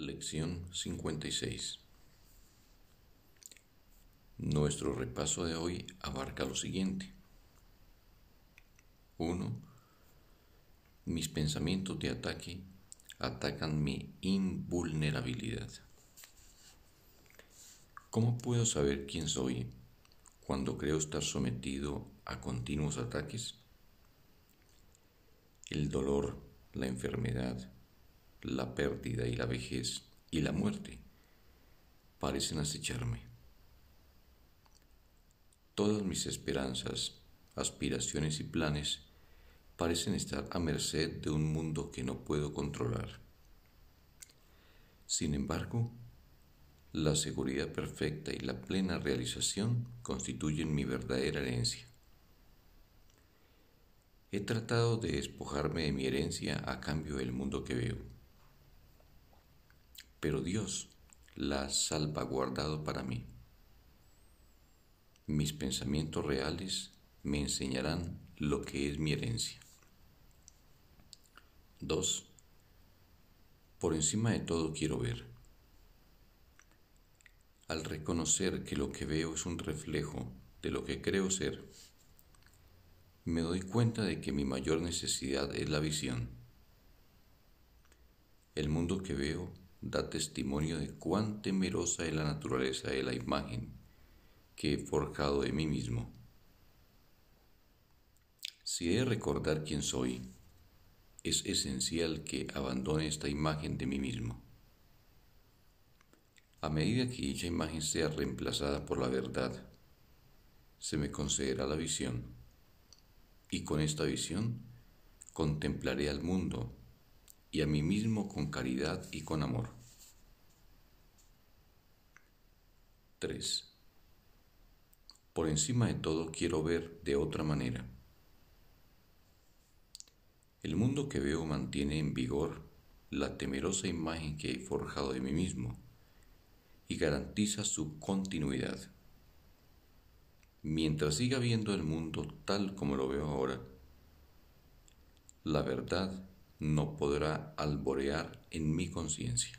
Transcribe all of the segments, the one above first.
Lección 56 Nuestro repaso de hoy abarca lo siguiente. 1. Mis pensamientos de ataque atacan mi invulnerabilidad. ¿Cómo puedo saber quién soy cuando creo estar sometido a continuos ataques? El dolor, la enfermedad, la pérdida y la vejez y la muerte parecen acecharme. Todas mis esperanzas, aspiraciones y planes parecen estar a merced de un mundo que no puedo controlar. Sin embargo, la seguridad perfecta y la plena realización constituyen mi verdadera herencia. He tratado de despojarme de mi herencia a cambio del mundo que veo pero Dios la ha salvaguardado para mí. Mis pensamientos reales me enseñarán lo que es mi herencia. 2. Por encima de todo quiero ver. Al reconocer que lo que veo es un reflejo de lo que creo ser, me doy cuenta de que mi mayor necesidad es la visión. El mundo que veo da testimonio de cuán temerosa es la naturaleza de la imagen que he forjado de mí mismo. Si he de recordar quién soy, es esencial que abandone esta imagen de mí mismo. A medida que dicha imagen sea reemplazada por la verdad, se me concederá la visión, y con esta visión contemplaré al mundo y a mí mismo con caridad y con amor. 3. Por encima de todo quiero ver de otra manera. El mundo que veo mantiene en vigor la temerosa imagen que he forjado de mí mismo y garantiza su continuidad. Mientras siga viendo el mundo tal como lo veo ahora, la verdad no podrá alborear en mi conciencia.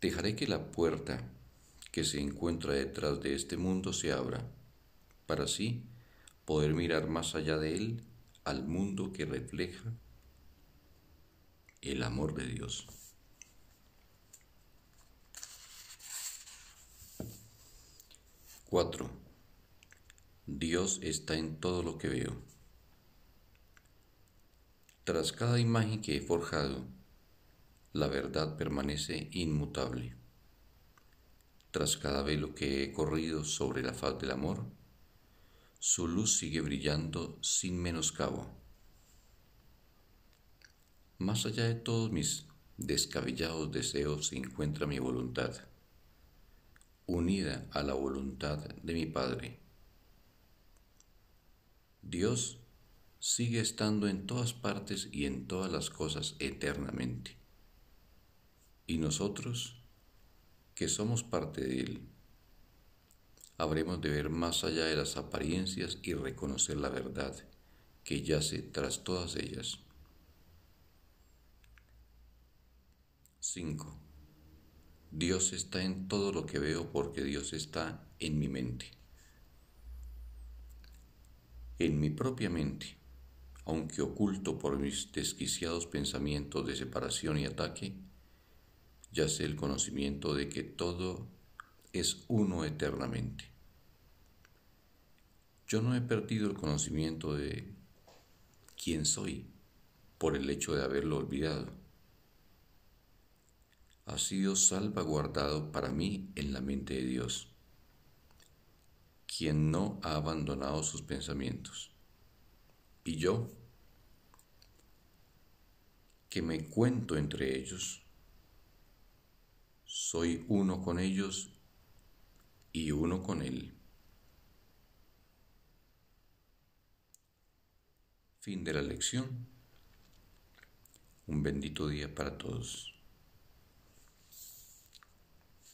Dejaré que la puerta que se encuentra detrás de este mundo se abra, para así poder mirar más allá de él al mundo que refleja el amor de Dios. Cuatro. Dios está en todo lo que veo. Tras cada imagen que he forjado, la verdad permanece inmutable. Tras cada velo que he corrido sobre la faz del amor, su luz sigue brillando sin menoscabo. Más allá de todos mis descabellados deseos se encuentra mi voluntad, unida a la voluntad de mi Padre. Dios sigue estando en todas partes y en todas las cosas eternamente. Y nosotros, que somos parte de Él, habremos de ver más allá de las apariencias y reconocer la verdad que yace tras todas ellas. 5. Dios está en todo lo que veo porque Dios está en mi mente. En mi propia mente aunque oculto por mis desquiciados pensamientos de separación y ataque, ya sé el conocimiento de que todo es uno eternamente. Yo no he perdido el conocimiento de quién soy por el hecho de haberlo olvidado. Ha sido salvaguardado para mí en la mente de Dios, quien no ha abandonado sus pensamientos. Y yo, que me cuento entre ellos, soy uno con ellos y uno con Él. Fin de la lección. Un bendito día para todos.